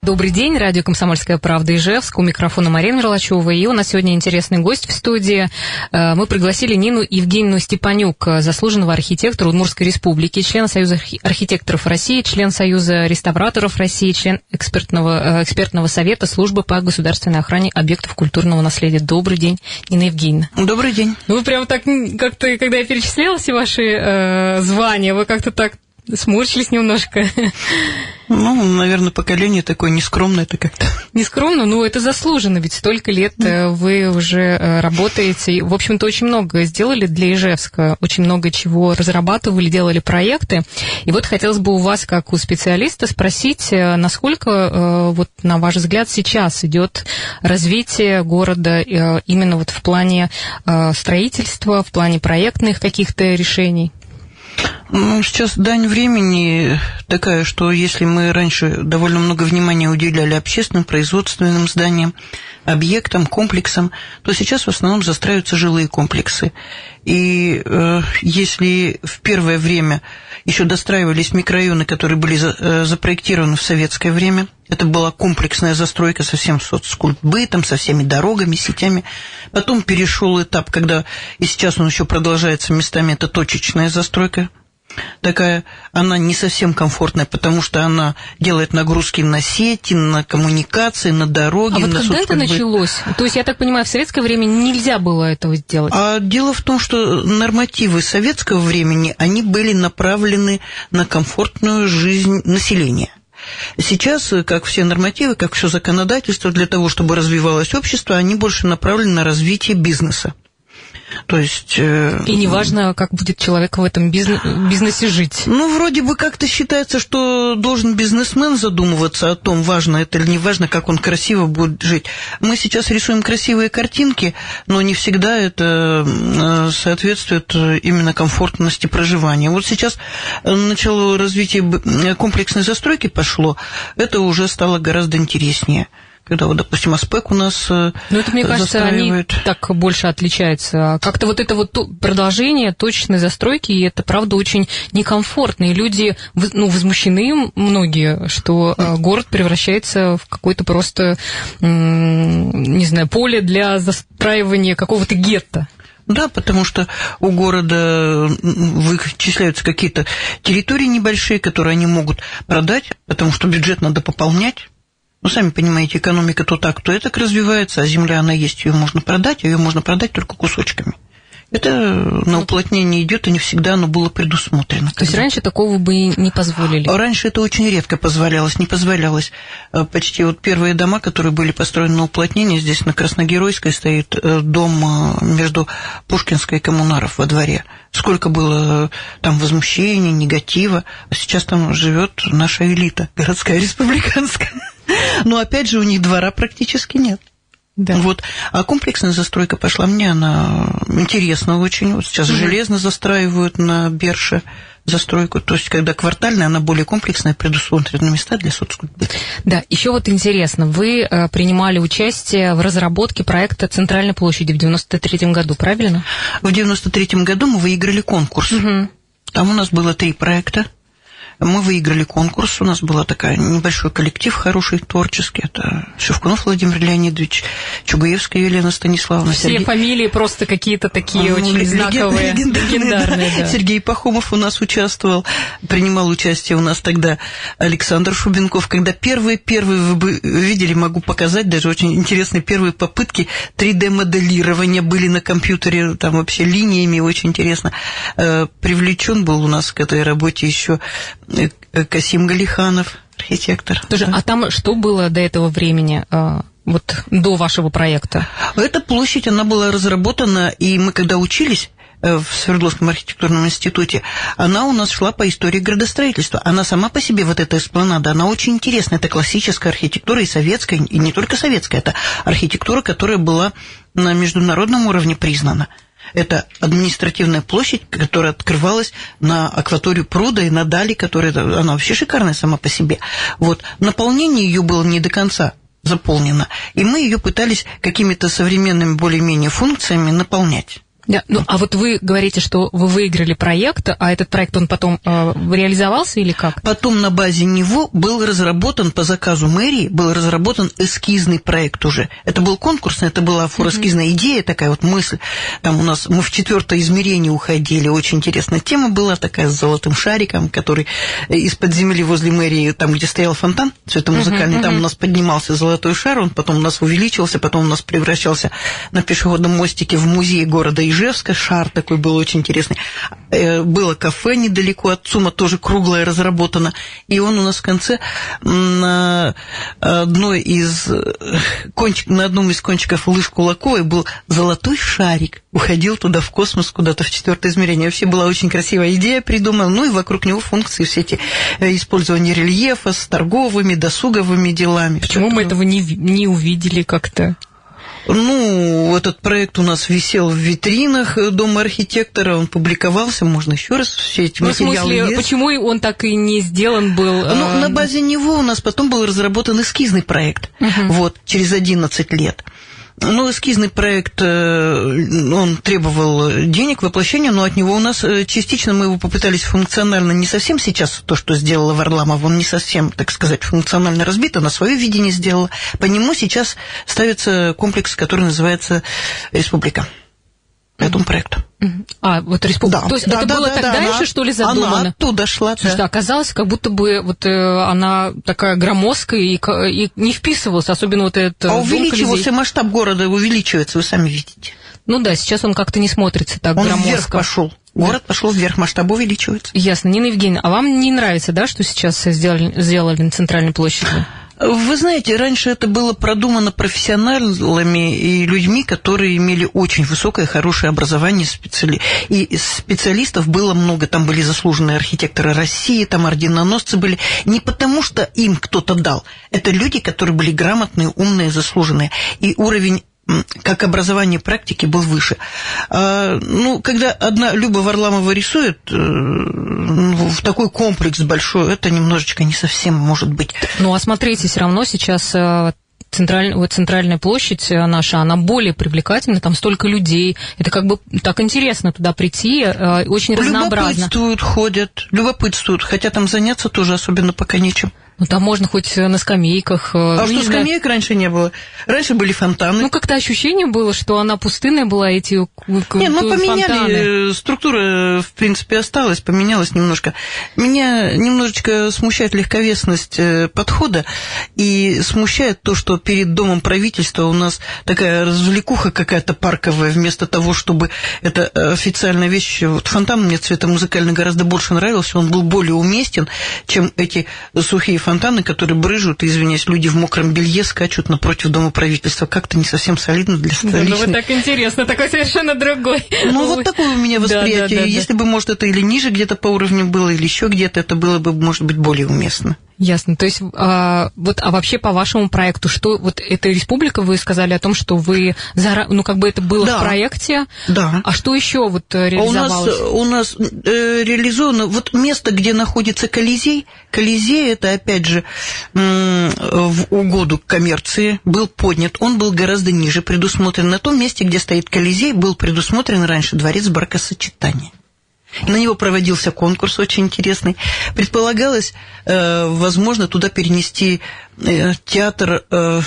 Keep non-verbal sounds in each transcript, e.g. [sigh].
Добрый день, радио «Комсомольская правда» Ижевск. У микрофона Марина Мерлачева. И у нас сегодня интересный гость в студии. Э, мы пригласили Нину Евгеньевну Степанюк, заслуженного архитектора Удмуртской республики, члена Союза архитекторов России, член Союза реставраторов России, член экспертного, э, экспертного совета службы по государственной охране объектов культурного наследия. Добрый день, Нина Евгеньевна. Добрый день. Ну, вы прям так, как-то, когда я перечисляла все ваши э, звания, вы как-то так сморщились немножко. Ну, наверное, поколение такое нескромное это как-то. Нескромно, но это заслуженно, ведь столько лет э, вы уже э, работаете. В общем-то, очень много сделали для Ижевска, очень много чего разрабатывали, делали проекты. И вот хотелось бы у вас, как у специалиста, спросить, э, насколько, вот, на ваш взгляд, сейчас идет развитие города именно вот в плане строительства, в плане проектных каких-то решений? Ну, сейчас дань времени такая, что если мы раньше довольно много внимания уделяли общественным, производственным зданиям, объектам, комплексам, то сейчас в основном застраиваются жилые комплексы. И э, если в первое время еще достраивались микрорайоны, которые были за, э, запроектированы в советское время, это была комплексная застройка со всем соцкультбытом, со всеми дорогами, сетями. Потом перешел этап, когда, и сейчас он еще продолжается местами, это точечная застройка, такая, она не совсем комфортная, потому что она делает нагрузки на сети, на коммуникации, на дороги. А вот на когда это началось? То есть, я так понимаю, в советское время нельзя было этого сделать? А дело в том, что нормативы советского времени, они были направлены на комфортную жизнь населения. Сейчас, как все нормативы, как все законодательство, для того, чтобы развивалось общество, они больше направлены на развитие бизнеса. То есть... Э, И неважно, как будет человек в этом бизнесе жить. Ну, вроде бы как-то считается, что должен бизнесмен задумываться о том, важно это или не важно, как он красиво будет жить. Мы сейчас рисуем красивые картинки, но не всегда это э, соответствует именно комфортности проживания. Вот сейчас начало развития комплексной застройки пошло, это уже стало гораздо интереснее когда, вот, допустим, Аспек у нас Ну, это, мне кажется, они так больше отличаются. Как-то вот это вот продолжение точной застройки, и это, правда, очень некомфортно. И люди, ну, возмущены многие, что э, город превращается в какое-то просто, не знаю, поле для застраивания какого-то гетто. Да, потому что у города вычисляются какие-то территории небольшие, которые они могут продать, потому что бюджет надо пополнять. Ну, сами понимаете, экономика то так, то так развивается, а земля, она есть, ее можно продать, а ее можно продать только кусочками. Это на уплотнение идет, и не всегда оно было предусмотрено. То есть раньше такого бы не позволили? Раньше это очень редко позволялось, не позволялось. Э, почти вот первые дома, которые были построены на уплотнение, здесь на Красногеройской стоит э, дом э, между Пушкинской и Коммунаров во дворе. Сколько было там возмущений, негатива, а сейчас там живет наша элита городская, [laughs] республиканская. Но опять же у них двора практически нет. Да. Вот. А комплексная застройка пошла мне, она интересна очень. Вот сейчас угу. железно застраивают на Берше застройку. То есть, когда квартальная, она более комплексная, предусмотрены места для соцкультуры. Да, еще вот интересно, вы э, принимали участие в разработке проекта Центральной площади в 93 году, правильно? В 93 году мы выиграли конкурс. Угу. Там у нас было три проекта. Мы выиграли конкурс, у нас был такой небольшой коллектив хороший, творческий. Это Шевкунов Владимир Леонидович, Чугаевская Елена Станиславовна. Все Сергей... фамилии просто какие-то такие ну, очень знаковые, легендарные. легендарные да. Сергей Пахомов у нас участвовал, принимал участие у нас тогда Александр Шубенков. Когда первые-первые, вы бы видели, могу показать, даже очень интересные первые попытки 3D-моделирования были на компьютере, там вообще линиями, очень интересно. Э, привлечен был у нас к этой работе еще Касим Галиханов, архитектор. Тоже, да. А там что было до этого времени? Э, вот до вашего проекта? Эта площадь, она была разработана, и мы когда учились, э, в Свердловском архитектурном институте, она у нас шла по истории градостроительства. Она сама по себе, вот эта эспланада, она очень интересная. Это классическая архитектура и советская, и не только советская, это архитектура, которая была на международном уровне признана. Это административная площадь, которая открывалась на акваторию пруда и на дали, которая, она вообще шикарная сама по себе. Вот. Наполнение ее было не до конца заполнено, и мы ее пытались какими-то современными более-менее функциями наполнять. Да, ну а вот вы говорите, что вы выиграли проект, а этот проект он потом э, реализовался или как? Потом на базе него был разработан по заказу мэрии, был разработан эскизный проект уже. Это был конкурсный, это была фурэскизная mm-hmm. идея, такая вот мысль. Там у нас мы в четвертое измерение уходили, очень интересная тема была такая с золотым шариком, который из-под земли возле мэрии, там где стоял фонтан цветомузыкальный, mm-hmm. там у нас поднимался золотой шар, он потом у нас увеличивался, потом у нас превращался на пешеходном мостике в музей города Ижевска Ижевска, шар такой был очень интересный. Э, было кафе недалеко от ЦУМа, тоже круглое разработано. И он у нас в конце на одной из э, кончик, на одном из кончиков лыж Кулаковой был золотой шарик. Уходил туда в космос, куда-то в четвертое измерение. Вообще была очень красивая идея придумана. Ну и вокруг него функции все эти э, использования рельефа с торговыми, досуговыми делами. Почему мы этого не, не увидели как-то? Ну, этот проект у нас висел в витринах Дома архитектора, он публиковался, можно еще раз все эти ну, материалы. В смысле, есть. почему он так и не сделан был? Ну, а... на базе него у нас потом был разработан эскизный проект, угу. вот, через 11 лет. Ну, эскизный проект, э, он требовал денег, воплощения, но от него у нас э, частично мы его попытались функционально, не совсем сейчас то, что сделала Варламов, он не совсем, так сказать, функционально разбит, она свое видение сделала. По нему сейчас ставится комплекс, который называется «Республика» этому проекту. А, вот республика. Да, То есть да, это да, было да, тогда да, еще, что ли, задумано? Она оттуда шла, Слушай, да. оказалось, как будто бы вот э, она такая громоздкая и, и не вписывалась, особенно вот этот А увеличивался масштаб города, увеличивается, вы сами видите. Ну да, сейчас он как-то не смотрится так он громоздко. вверх пошел. Город да. пошел вверх, масштаб увеличивается. Ясно. Нина Евгеньевна, а вам не нравится, да, что сейчас сделали, сделали на центральной площади? Вы знаете, раньше это было продумано профессионалами и людьми, которые имели очень высокое, хорошее образование, специали... и специалистов было много. Там были заслуженные архитекторы России, там орденоносцы были. Не потому, что им кто-то дал. Это люди, которые были грамотные, умные, заслуженные. И уровень как образование практики был выше. А, ну, когда одна Люба Варламова рисует э, в такой комплекс большой, это немножечко не совсем может быть. Ну, а смотрите, все равно сейчас э, централь, вот центральная площадь э, наша, она более привлекательна, там столько людей. Это как бы так интересно туда прийти, очень разнообразно. Любопытствуют, ходят, любопытствуют, хотя там заняться тоже особенно пока нечем. Ну, там можно хоть на скамейках. Э, а ну, что, скамеек знаю. раньше не было? Раньше были фонтаны. Ну, как-то ощущение было, что она пустынная была, эти Не, ну, поменяли, фонтаны. структура, в принципе, осталась, поменялась немножко. Меня немножечко смущает легковесность э, подхода и смущает то, что перед домом правительства у нас такая развлекуха какая-то парковая, вместо того, чтобы это официальная вещь. Вот фонтан мне цвета музыкально гораздо больше нравился, он был более уместен, чем эти сухие фонтаны, которые брыжут, извиняюсь, люди в мокром белье скачут напротив дома правительства. Как-то не совсем солидно для столичной... Да, ну, вот так интересно, такой совершенно другой. Ну, вот такое у меня восприятие. Да, да, да, Если бы, может, это или ниже где-то по уровню было, или еще где-то, это было бы, может быть, более уместно. Ясно. То есть, а, вот, а вообще по вашему проекту, что вот эта республика, вы сказали о том, что вы, зара... ну, как бы это было да. в проекте. Да. А что еще вот реализовалось? А у нас, у нас э, реализовано вот место, где находится Колизей. Колизей это, опять же, в угоду коммерции был поднят. Он был гораздо ниже предусмотрен. На том месте, где стоит Колизей, был предусмотрен раньше дворец бракосочетания. На него проводился конкурс очень интересный. Предполагалось, э, возможно, туда перенести э, театр, э,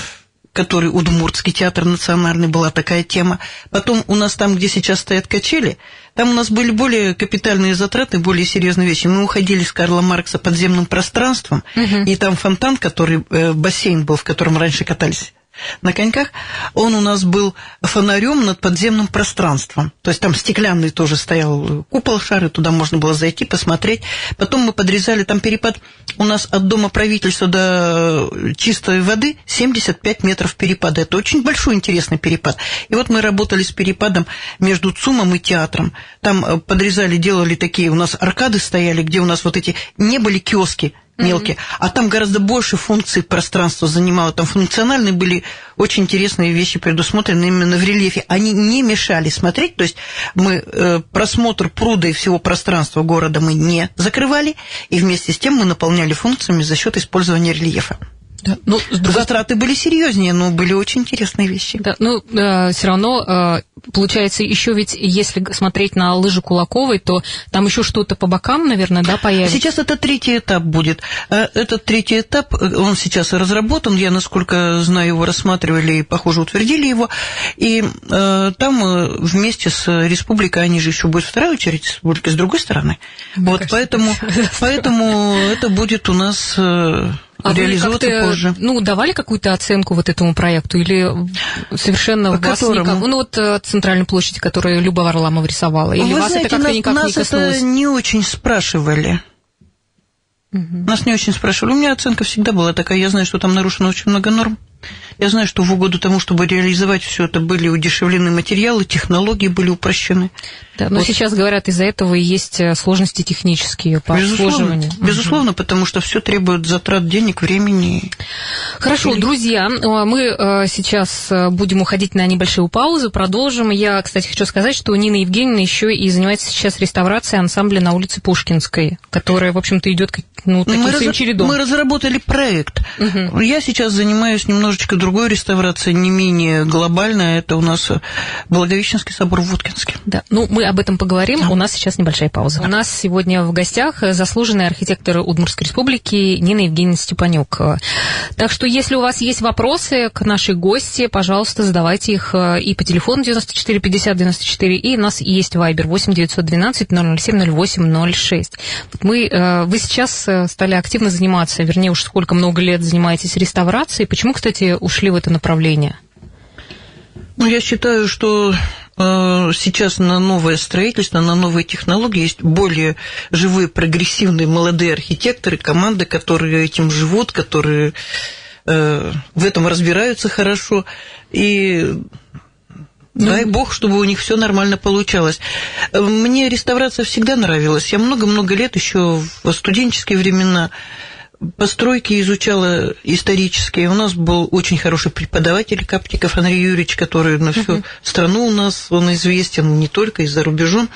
который Удмуртский театр национальный, была такая тема. Потом у нас там, где сейчас стоят качели, там у нас были более капитальные затраты, более серьезные вещи. Мы уходили с Карла Маркса подземным пространством, угу. и там фонтан, который, бассейн был, в котором раньше катались на коньках, он у нас был фонарем над подземным пространством. То есть там стеклянный тоже стоял купол шары, туда можно было зайти, посмотреть. Потом мы подрезали там перепад. У нас от дома правительства до чистой воды 75 метров перепада. Это очень большой интересный перепад. И вот мы работали с перепадом между ЦУМом и театром. Там э, подрезали, делали такие, у нас аркады стояли, где у нас вот эти не были киоски, мелкие. Mm-hmm. А там гораздо больше функций пространства занимало. Там функциональные были очень интересные вещи предусмотрены именно в рельефе. Они не мешали смотреть, то есть мы э, просмотр пруда и всего пространства города мы не закрывали, и вместе с тем мы наполняли функциями за счет использования рельефа. Да. Ну, Затраты были серьезнее, но были очень интересные вещи. Да, ну, э, все равно, э, получается, еще ведь, если смотреть на лыжи Кулаковой, то там еще что-то по бокам, наверное, да, появится? Сейчас это третий этап будет. Э, этот третий этап, э, он сейчас разработан, я, насколько знаю, его рассматривали и, похоже, утвердили его, и э, там э, вместе с республикой, они же еще будут вторая очередь республики, с другой стороны. Да, вот, поэтому, [laughs] поэтому это будет у нас а реализовываться позже. Ну, давали какую-то оценку вот этому проекту или совершенно По вас никак? Ну, вот э, центральной площади, которую Люба Варламова рисовала. Или Вы вас знаете, это как-то никак нас не коснулось? это не очень спрашивали. Угу. Нас не очень спрашивали. У меня оценка всегда была такая. Я знаю, что там нарушено очень много норм. Я знаю, что в угоду тому, чтобы реализовать все это, были удешевлены материалы, технологии были упрощены. Да, но вот. сейчас говорят, из-за этого есть э, сложности технические по безусловно, обслуживанию. Безусловно, угу. потому что все требует затрат денег, времени. Хорошо, Или... друзья, э, мы э, сейчас будем уходить на небольшую паузу, продолжим. Я, кстати, хочу сказать, что Нина Евгеньевна еще и занимается сейчас реставрацией ансамбля на улице Пушкинской, которая, в общем-то, идет ну, таким мы своим раз... чередом. Мы разработали проект. Угу. Я сейчас занимаюсь немножечко другой реставрацией, не менее глобальная. Это у нас Благовещенский собор в Воткинске. Да, ну мы об этом поговорим. У нас сейчас небольшая пауза. У нас сегодня в гостях заслуженный архитектор Удмуртской республики Нина Евгеньевна Степанюк. Так что, если у вас есть вопросы к нашей гости, пожалуйста, задавайте их э, и по телефону 94 50 94, и у нас есть Вайбер 8 912 007 08 06. Мы, э, вы сейчас э, стали активно заниматься, вернее, уж сколько много лет занимаетесь реставрацией. Почему, кстати, ушли в это направление? Ну, я считаю, что Э, сейчас на новое строительство, на новые технологии есть более живые, прогрессивные молодые архитекторы, команды, которые этим живут, которые э, в этом разбираются хорошо. И ну, Дай бог, чтобы у них все нормально получалось. Мне реставрация всегда нравилась. Я много-много лет еще в студенческие времена постройки изучала исторические. У нас был очень хороший преподаватель Каптиков Андрей Юрьевич, который на всю uh-huh. страну у нас, он известен не только из-за рубежом.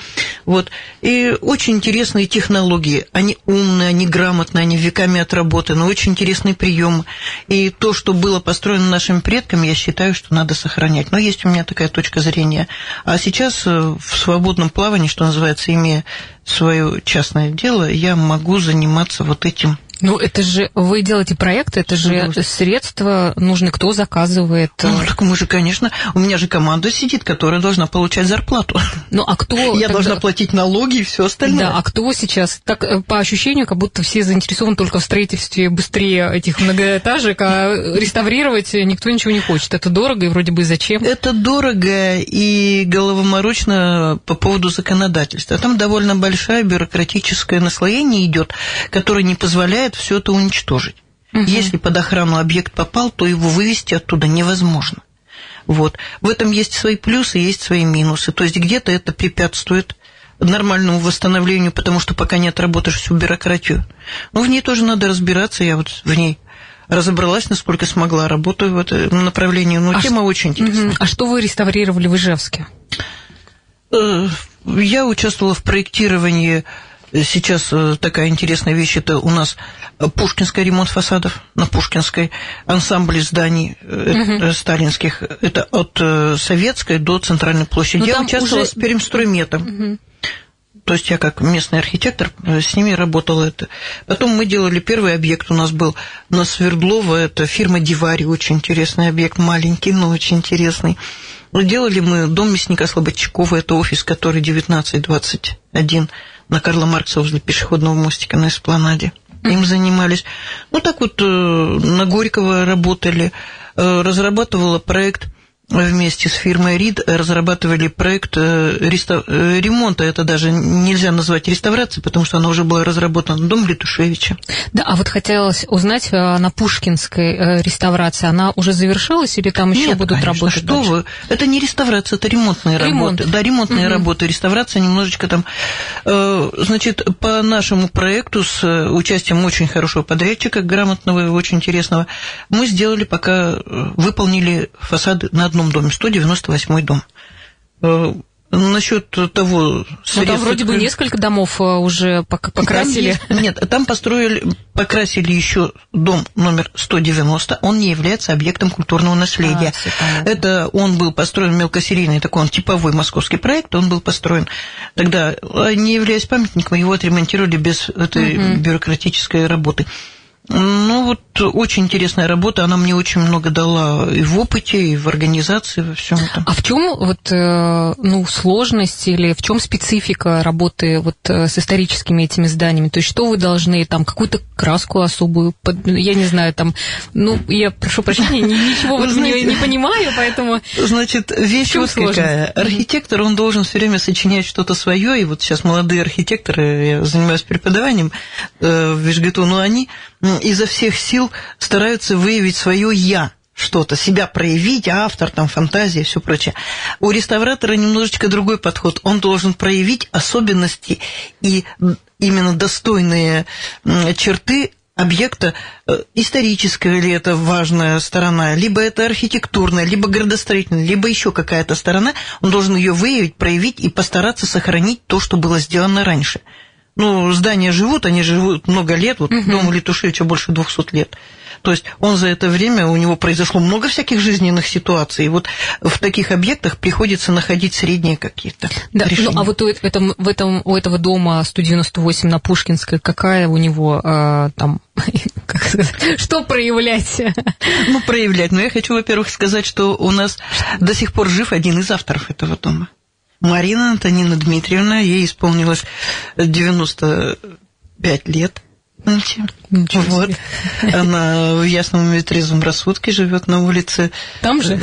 Вот. И очень интересные технологии. Они умные, они грамотные, они веками отработаны, очень интересный прием. И то, что было построено нашими предками, я считаю, что надо сохранять. Но есть у меня такая точка зрения. А сейчас э, в свободном плавании, что называется, имея свое частное дело, я могу заниматься вот этим ну, это же вы делаете проект, это же средства нужны, кто заказывает. Ну, так мы же, конечно, у меня же команда сидит, которая должна получать зарплату. Ну, а кто... Я тогда... должна платить налоги и все остальное. Да, а кто сейчас? Так, э, по ощущению, как будто все заинтересованы только в строительстве быстрее этих многоэтажек, а реставрировать никто ничего не хочет. Это дорого и вроде бы зачем? Это дорого и головоморочно по поводу законодательства. Там довольно большая бюрократическое наслоение идет, которое не позволяет позволяет все это уничтожить. Угу. Если под охрану объект попал, то его вывести оттуда невозможно. Вот. В этом есть свои плюсы, есть свои минусы. То есть где-то это препятствует нормальному восстановлению, потому что пока не отработаешь всю бюрократию. Но в ней тоже надо разбираться, я вот в ней разобралась, насколько смогла, работаю в этом направлении, но а тема ш... очень интересная. А что вы реставрировали в Ижевске? Э, я участвовала в проектировании Сейчас э, такая интересная вещь, это у нас Пушкинский ремонт фасадов на Пушкинской, ансамбль зданий угу. сталинских, это от Советской до Центральной площади. Но ну, я участвовала уже... с Перемстройметом. Угу. То есть я как местный архитектор с ними работала это. Потом мы делали первый объект, у нас был на Свердлова, это фирма Дивари, очень интересный объект, маленький, но очень интересный. Делали мы дом мясника Слободчакова, это офис, который 1921 на Карла Маркса возле пешеходного мостика на Эспланаде. Им занимались. Ну, так вот, э, на Горького работали. Э, разрабатывала проект вместе с фирмой РИД разрабатывали проект э, э, ремонта. Это даже нельзя назвать реставрацией, потому что она уже была разработана. Дом Летушевича. Да, а вот хотелось узнать, э, на Пушкинской реставрации она уже завершилась или там еще Нет, будут конечно, работать? что дальше? вы? Это не реставрация, это ремонтные Ремонт. работы. Да, ремонтные угу. работы. Реставрация немножечко там... Значит, по нашему проекту с участием очень хорошего подрядчика, грамотного и очень интересного, мы сделали пока, выполнили фасады на одном доме, 198 дом. Э, насчет того средств... Ну, там вроде бы несколько домов э, уже покрасили. Там есть, нет, там построили, покрасили еще дом номер 190. Он не является объектом культурного наследия. А, Это он был построен мелкосерийный, такой он типовой московский проект. Он был построен тогда, а, не являясь памятником, его отремонтировали без этой угу. бюрократической работы. Ну, вот очень интересная работа, она мне очень много дала и в опыте, и в организации, во всем этом. А в чем вот, э, ну, сложность или в чем специфика работы вот э, с историческими этими зданиями? То есть что вы должны там какую-то краску особую, я не знаю, там, ну, я прошу прощения, ничего вот не, не понимаю, поэтому... Значит, вещь вот какая. Архитектор, он должен все время сочинять что-то свое, и вот сейчас молодые архитекторы, я занимаюсь преподаванием э, в Вишгету, но они изо всех сил стараются выявить свое «я», что-то, себя проявить, автор, там, фантазия, все прочее. У реставратора немножечко другой подход. Он должен проявить особенности и именно достойные черты объекта, э, историческая ли это важная сторона, либо это архитектурная, либо градостроительная, либо еще какая-то сторона, он должен ее выявить, проявить и постараться сохранить то, что было сделано раньше – ну, здания живут, они живут много лет, вот угу. дому Летушевича больше 200 лет. То есть он за это время, у него произошло много всяких жизненных ситуаций. И вот в таких объектах приходится находить средние какие-то да, решения. Ну, а вот у, этом, в этом, у этого дома 198 на Пушкинской, какая у него э, там [laughs] как сказать, что проявлять? Ну, проявлять. Но я хочу, во-первых, сказать, что у нас до сих пор жив один из авторов этого дома. Марина Антонина Дмитриевна, ей исполнилось 95 лет. Ничего вот. Она в ясном и трезвом рассудке живет на улице. Там же?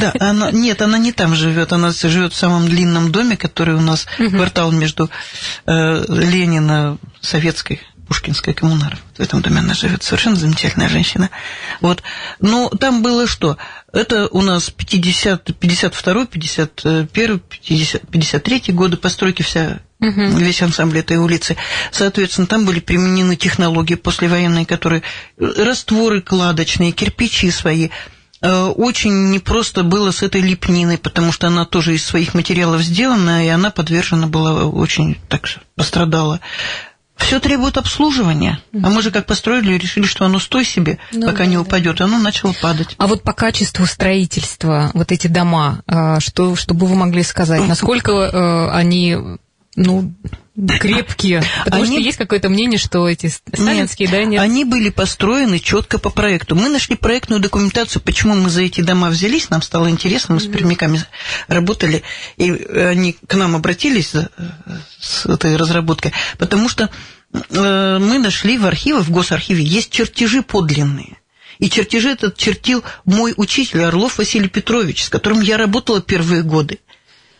Да, она, нет, она не там живет, она живет в самом длинном доме, который у нас угу. квартал между э, Ленина, Советской Пушкинская коммунара. В этом доме она живет. Совершенно замечательная женщина. Вот. Но там было что? Это у нас 50, 52 51 50, 53 годы постройки вся угу. весь ансамбль этой улицы. Соответственно, там были применены технологии послевоенные, которые растворы кладочные, кирпичи свои. Э, очень непросто было с этой лепниной, потому что она тоже из своих материалов сделана, и она подвержена была очень так пострадала все требует обслуживания. А мы же как построили, решили, что оно стой себе, ну, пока да, не упадет, да. оно начало падать. А вот по качеству строительства вот эти дома, а, что, чтобы вы могли сказать, [laughs] насколько э, они ну, крепкие. Потому они... что есть какое-то мнение, что эти сталинские, нет, да, нет? Они были построены четко по проекту. Мы нашли проектную документацию, почему мы за эти дома взялись, нам стало интересно, мы с пермяками работали, и они к нам обратились с этой разработкой, потому что э, мы нашли в архиве, в госархиве, есть чертежи подлинные. И чертежи этот чертил мой учитель Орлов Василий Петрович, с которым я работала первые годы.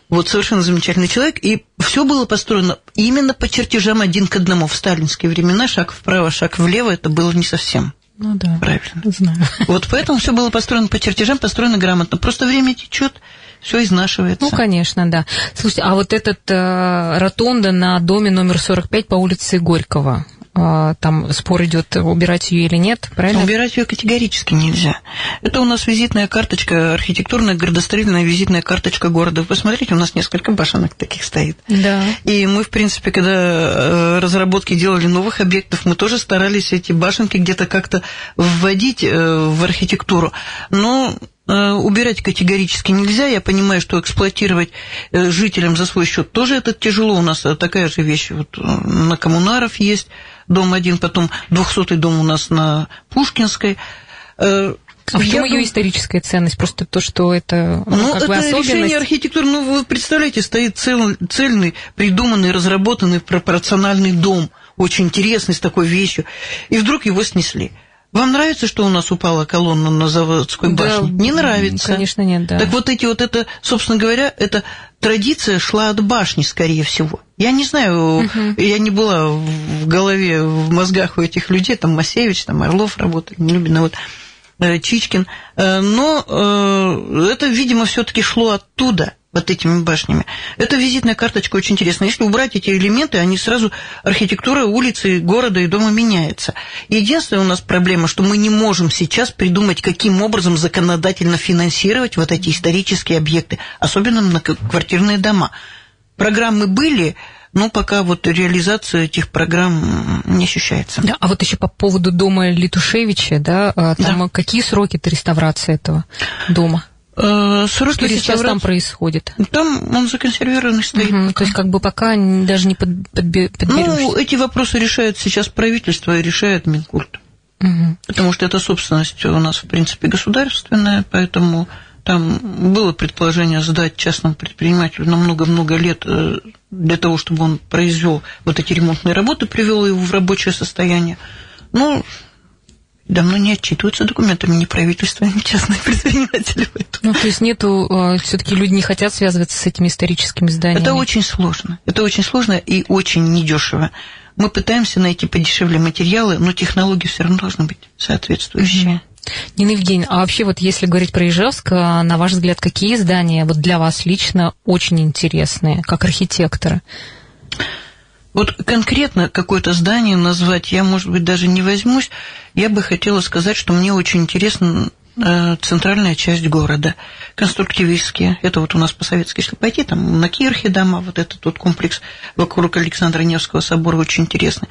Вот совершенно замечательный человек. И все было построено именно по чертежам один к одному. В сталинские времена шаг вправо, шаг влево, это было не совсем ну, да, правильно. Знаю. Вот поэтому все было построено по чертежам, построено грамотно. Просто время течет, все изнашивается. Ну, конечно, да. Слушайте, а вот этот э, ротонда на доме номер 45 по улице Горького, там спор идет, убирать ее или нет, правильно? Убирать ее категорически нельзя. Это у нас визитная карточка, архитектурная градостроительная визитная карточка города. Вы посмотрите, у нас несколько башенок таких стоит. Да. И мы, в принципе, когда э, разработки делали новых объектов, мы тоже старались эти башенки где-то как-то вводить э, в архитектуру. Но убирать категорически нельзя. Я понимаю, что эксплуатировать жителям за свой счет тоже это тяжело. У нас такая же вещь вот на коммунаров есть дом один, потом 200-й дом у нас на Пушкинской. Э, а в чем ее историческая ценность? Просто то, что это ну, ну, как это бы особенность? решение архитектуры. Ну, вы представляете, стоит цел, цельный, придуманный, разработанный пропорциональный дом, очень интересный, с такой вещью, и вдруг его снесли. Вам нравится, что у нас упала колонна на заводской башне? Да, не нравится. Конечно, нет, да. Так вот эти вот это, собственно говоря, эта традиция шла от башни, скорее всего. Я не знаю, угу. я не была в голове, в мозгах у этих людей, там Масевич, там Орлов работали, Нелюбина, вот э, Чичкин, э, но э, это, видимо, все-таки шло оттуда. Вот этими башнями. Это визитная карточка очень интересная. Если убрать эти элементы, они сразу, архитектура улицы, города и дома меняется. Единственная у нас проблема, что мы не можем сейчас придумать, каким образом законодательно финансировать вот эти исторические объекты, особенно многоквартирные дома. Программы были, но пока вот реализация этих программ не ощущается. Да, а вот еще по поводу дома Литушевича, да, а там да. какие сроки реставрации этого дома? Э, сроки Что сейчас там происходит? Там он законсервированный стоит. Угу, то есть как бы пока даже не под, подберешься. Ну, эти вопросы решает сейчас правительство и решает Минкульт. Угу. Потому что это собственность у нас, в принципе, государственная, поэтому там было предположение сдать частному предпринимателю на много-много лет э, для того, чтобы он произвел вот эти ремонтные работы, привел его в рабочее состояние. Ну, давно не отчитываются документами ни правительства, ни частные [laughs] предприниматели. Ну, то есть нету, э, все-таки люди не хотят связываться с этими историческими зданиями. Это очень сложно. Это очень сложно и очень недешево. Мы пытаемся найти подешевле материалы, но технологии все равно должны быть соответствующие. Угу. Нина Евгеньевна, а вообще вот если говорить про Ижевск, а, на ваш взгляд, какие здания вот для вас лично очень интересные, как архитектора? Вот конкретно какое-то здание назвать я, может быть, даже не возьмусь. Я бы хотела сказать, что мне очень интересна э, центральная часть города, конструктивистские. Это вот у нас по-советски, если пойти, там на Кирхе дома, вот этот вот комплекс вокруг Александра Невского собора очень интересный.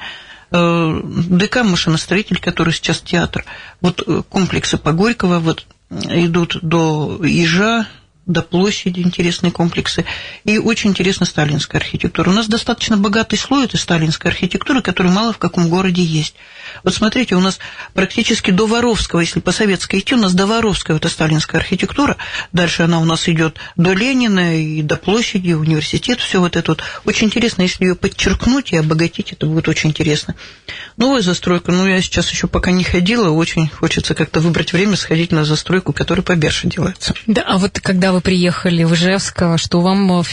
Э, ДК «Машиностроитель», который сейчас театр, вот э, комплексы по Горького вот идут до Ижа, до площади, интересные комплексы. И очень интересна сталинская архитектура. У нас достаточно богатый слой этой сталинской архитектуры, который мало в каком городе есть. Вот смотрите, у нас практически до Воровского, если по советской идти, у нас до Воровского это сталинская архитектура. Дальше она у нас идет до Ленина и до площади, университет, все вот это вот. Очень интересно, если ее подчеркнуть и обогатить, это будет очень интересно. Новая застройка, ну, я сейчас еще пока не ходила, очень хочется как-то выбрать время, сходить на застройку, которая по Берше делается. Да, а вот когда вы приехали в Ижевск, что вам э,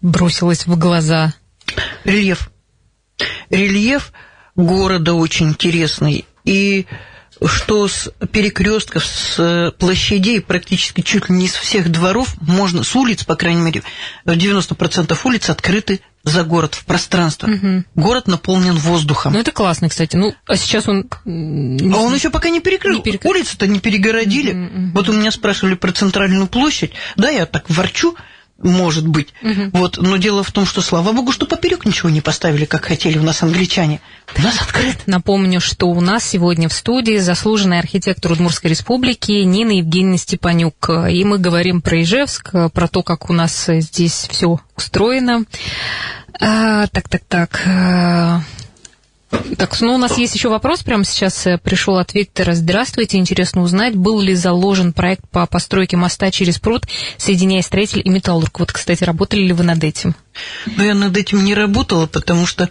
бросилось в глаза? Рельеф. Рельеф города очень интересный. И что с перекрестков, с площадей, практически чуть ли не из всех дворов, можно, с улиц, по крайней мере, 90% улиц открыты за город, в пространство. Угу. Город наполнен воздухом. Ну, это классно, кстати. Ну, а сейчас он... А он еще пока не перекрыл. Не перекрыл. Улицы-то не перегородили. Угу, угу. Вот у меня спрашивали про центральную площадь. Да, я так ворчу, может быть. Угу. Вот, но дело в том, что, слава богу, что поперек ничего не поставили, как хотели у нас англичане. У нас открыт. Напомню, что у нас сегодня в студии заслуженный архитектор Удмуртской республики Нина Евгеньевна Степанюк. И мы говорим про Ижевск, про то, как у нас здесь все устроено. А, так, так, так. Так, ну у нас есть еще вопрос, прямо сейчас э, пришел от Виктора. Здравствуйте, интересно узнать, был ли заложен проект по постройке моста через пруд, соединяя строитель и металлург. Вот, кстати, работали ли вы над этим? Ну, я над этим не работала, потому что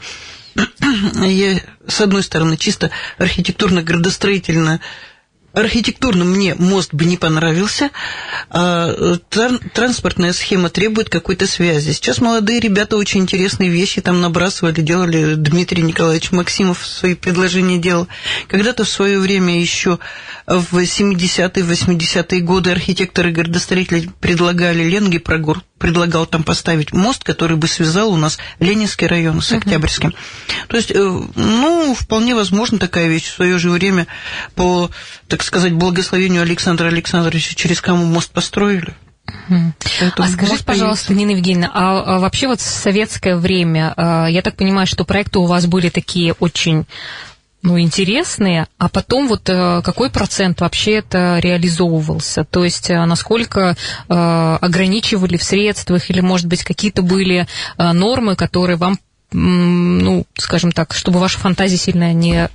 [clears throat] я, с одной стороны, чисто архитектурно-градостроительно архитектурно мне мост бы не понравился, а транспортная схема требует какой-то связи. Сейчас молодые ребята очень интересные вещи там набрасывали, делали Дмитрий Николаевич Максимов свои предложения делал. Когда-то в свое время еще в 70-е, 80-е годы архитекторы градостроители предлагали Ленги Прогор предлагал там поставить мост, который бы связал у нас Ленинский район с Октябрьским. Uh-huh. То есть, э, ну, вполне возможно такая вещь. В свое же время по, так сказать, благословению Александра Александровича через кому мост построили. а скажите, пожалуйста, Нина Евгеньевна, а, а вообще вот в советское время, а, я так понимаю, что проекты у вас были такие очень ну, интересные, а потом вот э, какой процент вообще это реализовывался? То есть э, насколько э, ограничивали в средствах или, может быть, какие-то были нормы, которые вам ну, скажем так, чтобы ваша фантазия сильно не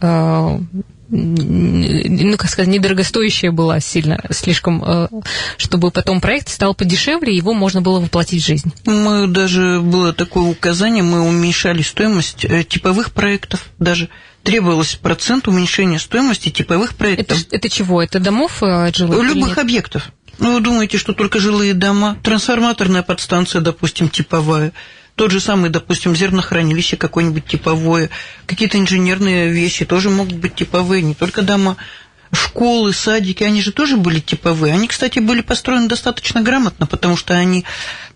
ну, как сказать, недорогостоящая была сильно, слишком, чтобы потом проект стал подешевле, его можно было воплотить в жизнь. Мы даже, было такое указание, мы уменьшали стоимость типовых проектов даже требовалось процент уменьшения стоимости типовых проектов. Это, это чего? Это домов э, жилых? Любых объектов. Ну, вы думаете, что только жилые дома? Трансформаторная подстанция, допустим, типовая. Тот же самый, допустим, зернохранилище какое-нибудь типовое. Какие-то инженерные вещи тоже могут быть типовые, не только дома. школы, садики, они же тоже были типовые. Они, кстати, были построены достаточно грамотно, потому что они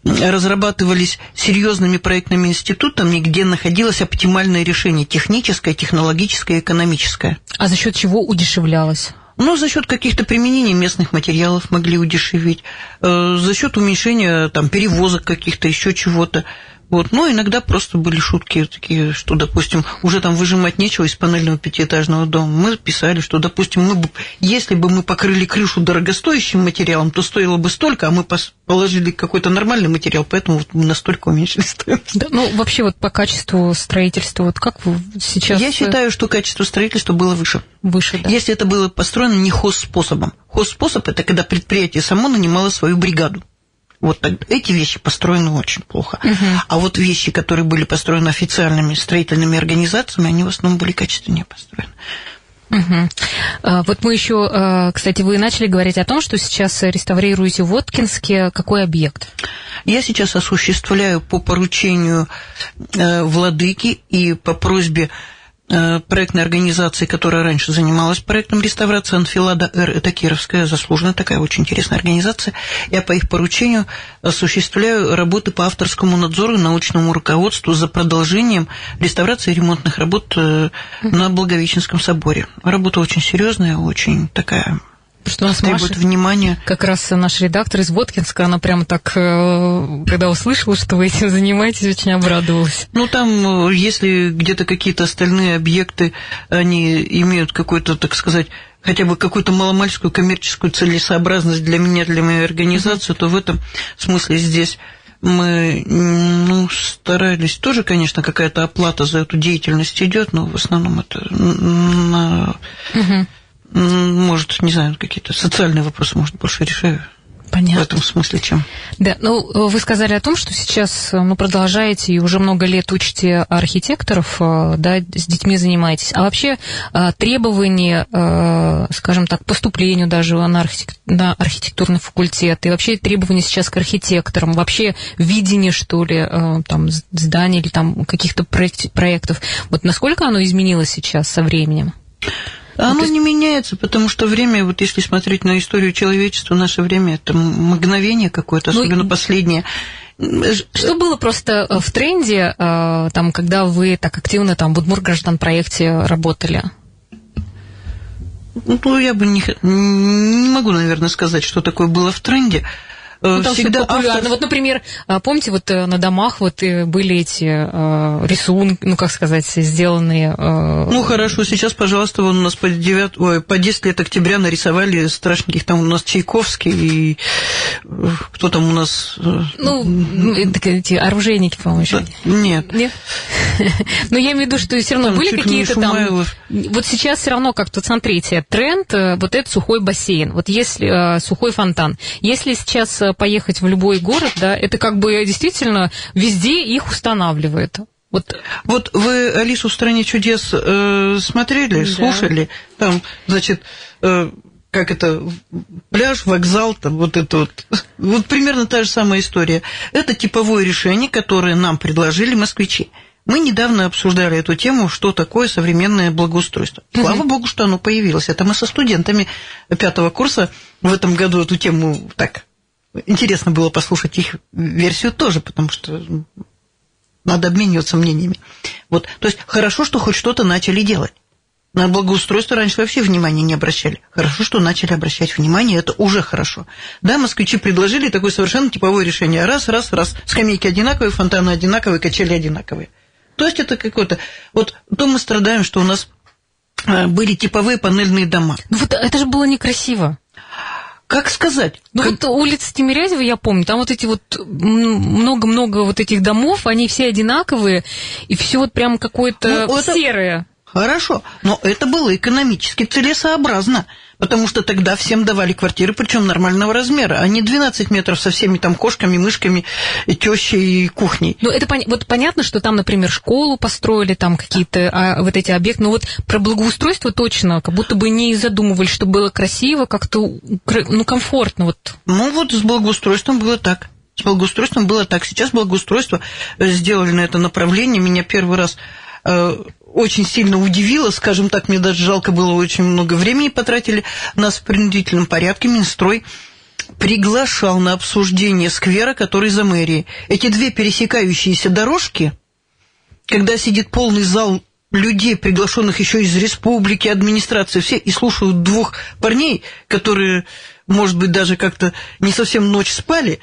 разрабатывались серьезными проектными институтами, где находилось оптимальное решение техническое, технологическое, экономическое. А за счет чего удешевлялось? Ну, за счет каких-то применений местных материалов могли удешевить, э, за счет уменьшения там, перевозок каких-то, еще чего-то. Вот. Но иногда просто были шутки такие, что, допустим, уже там выжимать нечего из панельного пятиэтажного дома. Мы писали, что, допустим, мы бы, если бы мы покрыли крышу дорогостоящим материалом, то стоило бы столько, а мы положили какой-то нормальный материал, поэтому вот мы настолько уменьшили стоимость. Да, ну, вообще вот по качеству строительства, вот как вы сейчас... Я э, считаю, что качество строительства было выше. Выше, да. Если это было построено не хозспособом. Хозспособ – это когда предприятие само нанимало свою бригаду. Вот эти вещи построены очень плохо. Угу. А вот вещи, которые были построены официальными строительными организациями, они в основном были качественнее построены. Угу. Вот мы еще, а, кстати, вы начали говорить о том, что сейчас реставрируете в Воткинске. Какой объект? Я сейчас осуществляю по поручению э, владыки и по просьбе проектной организации, которая раньше занималась проектом реставрации Анфилада Р. Это кировская, заслуженная такая очень интересная организация. Я по их поручению осуществляю работы по авторскому надзору и научному руководству за продолжением реставрации и ремонтных работ э, на Благовещенском соборе. Работа очень серьезная, очень такая что нас требует Маша, внимания. Как раз наш редактор из Воткинска, она прямо так, э, когда услышала, что вы этим занимаетесь, очень обрадовалась. Ну, там, э, если где-то какие-то остальные объекты, они имеют какой-то, так сказать, хотя бы какую-то маломальскую коммерческую целесообразность для меня, для моей организации, mm-hmm. то в этом смысле здесь мы ну, старались. Тоже, конечно, какая-то оплата за эту деятельность идет, но в основном это на... Угу может, не знаю, какие-то социальные вопросы, может, больше решаю. Понятно. В этом смысле чем? Да, ну, вы сказали о том, что сейчас ну, продолжаете и уже много лет учите архитекторов, э, да, с детьми занимаетесь. А вообще э, требования, э, скажем так, поступлению даже на, архитек... на архитектурный факультет, и вообще требования сейчас к архитекторам, вообще видение, что ли, там, зданий или там каких-то проектов, вот насколько оно изменилось сейчас со временем? А оно есть... не меняется, потому что время, вот если смотреть на историю человечества, наше время это мгновение какое-то, ну, особенно ну, последнее. Что было просто э, в тренде, э, там, когда вы так активно там в Удмурграждан проекте работали? Ну, я бы не, не могу, наверное, сказать, что такое было в тренде. Э, ну, всегда популярно. Автор... Вот, например, а, помните, вот э, на домах вот э, были эти рисунки, ну, как сказать, сделанные... Ну, хорошо, сейчас, пожалуйста, вон у нас по, 9... Ой, по 10 лет октября нарисовали страшненьких, там у нас Чайковский и кто там у нас... Ну, эти оружейники, по-моему, еще. Нет. Нет? [laughs] Но я имею в виду, что все равно были какие-то там... Вот сейчас все равно как-то, смотрите, тренд, вот этот сухой бассейн, вот если сухой фонтан. Если сейчас поехать в любой город, да, это как бы действительно везде их устанавливает. Вот. вот вы Алису в стране чудес э, смотрели, да. слушали, там, значит, э, как это, пляж, вокзал, там вот это вот. Вот примерно та же самая история. Это типовое решение, которое нам предложили москвичи. Мы недавно обсуждали эту тему, что такое современное благоустройство. Слава богу, что оно появилось. Это мы со студентами пятого курса в этом году эту тему так Интересно было послушать их версию тоже, потому что надо обмениваться мнениями. Вот, то есть хорошо, что хоть что-то начали делать. На благоустройство раньше вообще внимания не обращали. Хорошо, что начали обращать внимание, это уже хорошо. Да, москвичи предложили такое совершенно типовое решение. Раз, раз, раз. Скамейки одинаковые, фонтаны одинаковые, качели одинаковые. То есть это какое-то... Вот то мы страдаем, что у нас э, были типовые панельные дома. Ну вот это же было некрасиво как сказать? Ну как... вот улица Тимирязева, я помню, там вот эти вот много-много вот этих домов, они все одинаковые, и все вот прям какое-то ну, это... серое. Хорошо, но это было экономически целесообразно, потому что тогда всем давали квартиры, причем нормального размера, а не 12 метров со всеми там кошками, мышками, тещей и кухней. Ну, это пон... вот понятно, что там, например, школу построили, там какие-то а, вот эти объекты, но вот про благоустройство точно, как будто бы не задумывались, что было красиво, как-то, ну, комфортно вот. Ну, вот с благоустройством было так. С благоустройством было так. Сейчас благоустройство сделали на это направление. Меня первый раз Э, очень сильно удивило, скажем так, мне даже жалко было, очень много времени потратили, нас в принудительном порядке Минстрой приглашал на обсуждение сквера, который за мэрией. Эти две пересекающиеся дорожки, когда сидит полный зал людей, приглашенных еще из республики, администрации, все, и слушают двух парней, которые, может быть, даже как-то не совсем ночь спали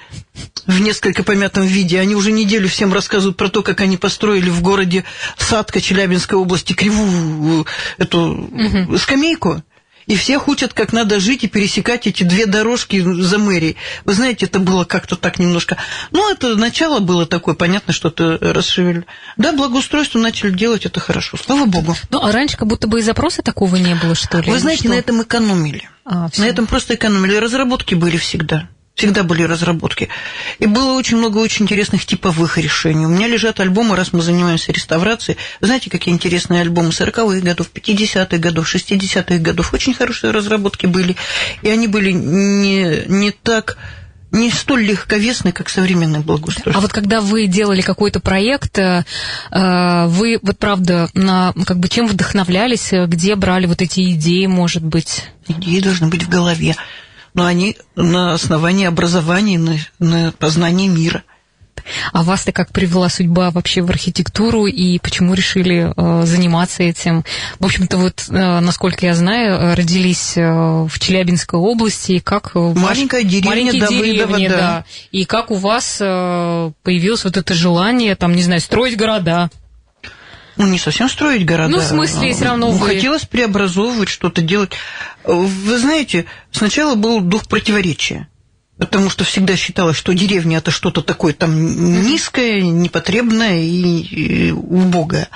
в несколько помятом виде. Они уже неделю всем рассказывают про то, как они построили в городе Садка Челябинской области кривую эту угу. скамейку и всех учат, как надо жить и пересекать эти две дорожки за мэрией. Вы знаете, это было как-то так немножко... Ну, это начало было такое, понятно, что это расширили. Да, благоустройство начали делать, это хорошо, слава богу. Ну, а раньше как будто бы и запроса такого не было, что ли? Вы знаете, что? на этом экономили. А, на этом просто экономили. Разработки были всегда. Всегда были разработки. И было очень много очень интересных типовых решений. У меня лежат альбомы, раз мы занимаемся реставрацией. Знаете, какие интересные альбомы 40-х годов, 50-х годов, 60-х годов. Очень хорошие разработки были. И они были не, не так не столь легковесны, как современное благоустройство. А вот когда вы делали какой-то проект, э, вы, вот правда, на, как бы чем вдохновлялись, где брали вот эти идеи, может быть? Идеи должны быть в голове но они на основании образования, на, на познании мира. А вас-то как привела судьба вообще в архитектуру и почему решили э, заниматься этим? В общем-то, вот, э, насколько я знаю, родились э, в Челябинской области, и как... Маленькая ваш... деревня Маленькие Давыдова, деревни, да. да. И как у вас э, появилось вот это желание, там, не знаю, строить города? Ну, не совсем строить города. Ну, в смысле, все равно ну, вы... Хотелось преобразовывать, что-то делать. Вы знаете, сначала был дух противоречия. Потому что всегда считалось, что деревня это что-то такое там низкое, непотребное и, и убогое.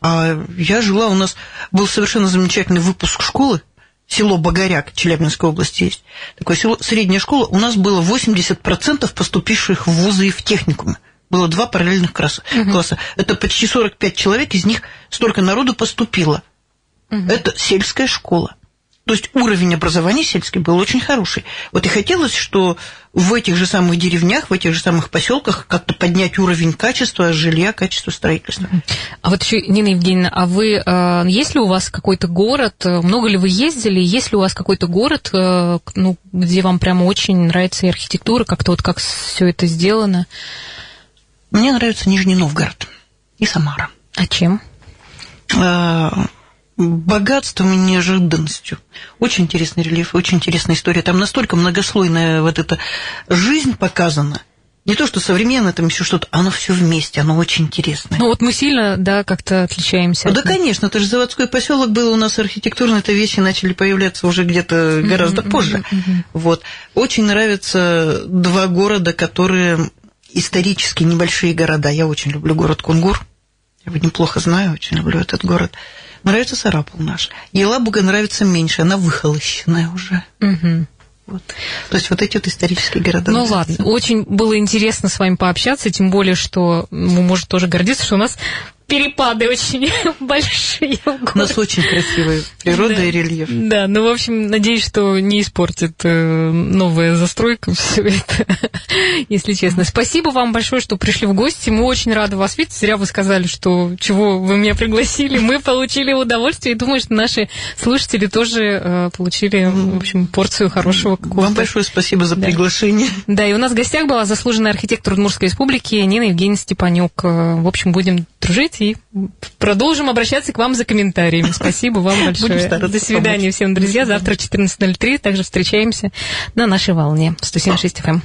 А я жила, у нас был совершенно замечательный выпуск школы, село Богоряк, Челябинской области есть. Такое село, средняя школа, у нас было 80% поступивших в вузы и в техникумы было два параллельных класса. Угу. класса. Это почти 45 человек, из них столько народу поступило. Угу. Это сельская школа. То есть уровень образования сельский был очень хороший. Вот и хотелось, что в этих же самых деревнях, в этих же самых поселках как-то поднять уровень качества жилья, качества строительства. А вот еще, Нина Евгеньевна, а вы, э, есть ли у вас какой-то город, э, много ли вы ездили, есть ли у вас какой-то город, э, ну, где вам прямо очень нравится и архитектура, как-то вот как все это сделано? Мне нравится Нижний Новгород и Самара. А чем? А, богатством и неожиданностью. Очень интересный рельеф, очень интересная история. Там настолько многослойная вот эта жизнь показана. Не то, что современное, там еще что-то, оно все вместе, оно очень интересное. Ну вот мы сильно, да, как-то отличаемся. Да, конечно, это же заводской поселок был у нас архитектурные-то вещи начали появляться уже где-то гораздо mm-hmm, позже. Mm-hmm. Вот. Очень нравятся два города, которые исторически небольшие города. Я очень люблю город Кунгур. Я его неплохо знаю, очень люблю этот город. Нравится Сарапул наш. Елабуга нравится меньше, она выхолощенная уже. Угу. Вот. То есть вот эти вот исторические города. Ну ладно, очень было интересно с вами пообщаться, тем более, что мы можем тоже гордиться, что у нас перепады очень [laughs] большие. У нас очень красивая природа да, и рельеф. Да, ну, в общем, надеюсь, что не испортит э, новая застройка [laughs] все это, если честно. Спасибо вам большое, что пришли в гости. Мы очень рады вас видеть. Зря вы сказали, что чего вы меня пригласили. Мы получили удовольствие и думаю, что наши слушатели тоже э, получили, в общем, порцию хорошего какого-то. Вам большое спасибо за да. приглашение. Да, и у нас в гостях была заслуженная архитектор Удмуртской республики Нина Евгения Степанюк. Э, в общем, будем дружить и продолжим обращаться к вам за комментариями. Спасибо вам большое. До свидания всем, друзья. Завтра 14.03 также встречаемся на нашей волне 176 FM.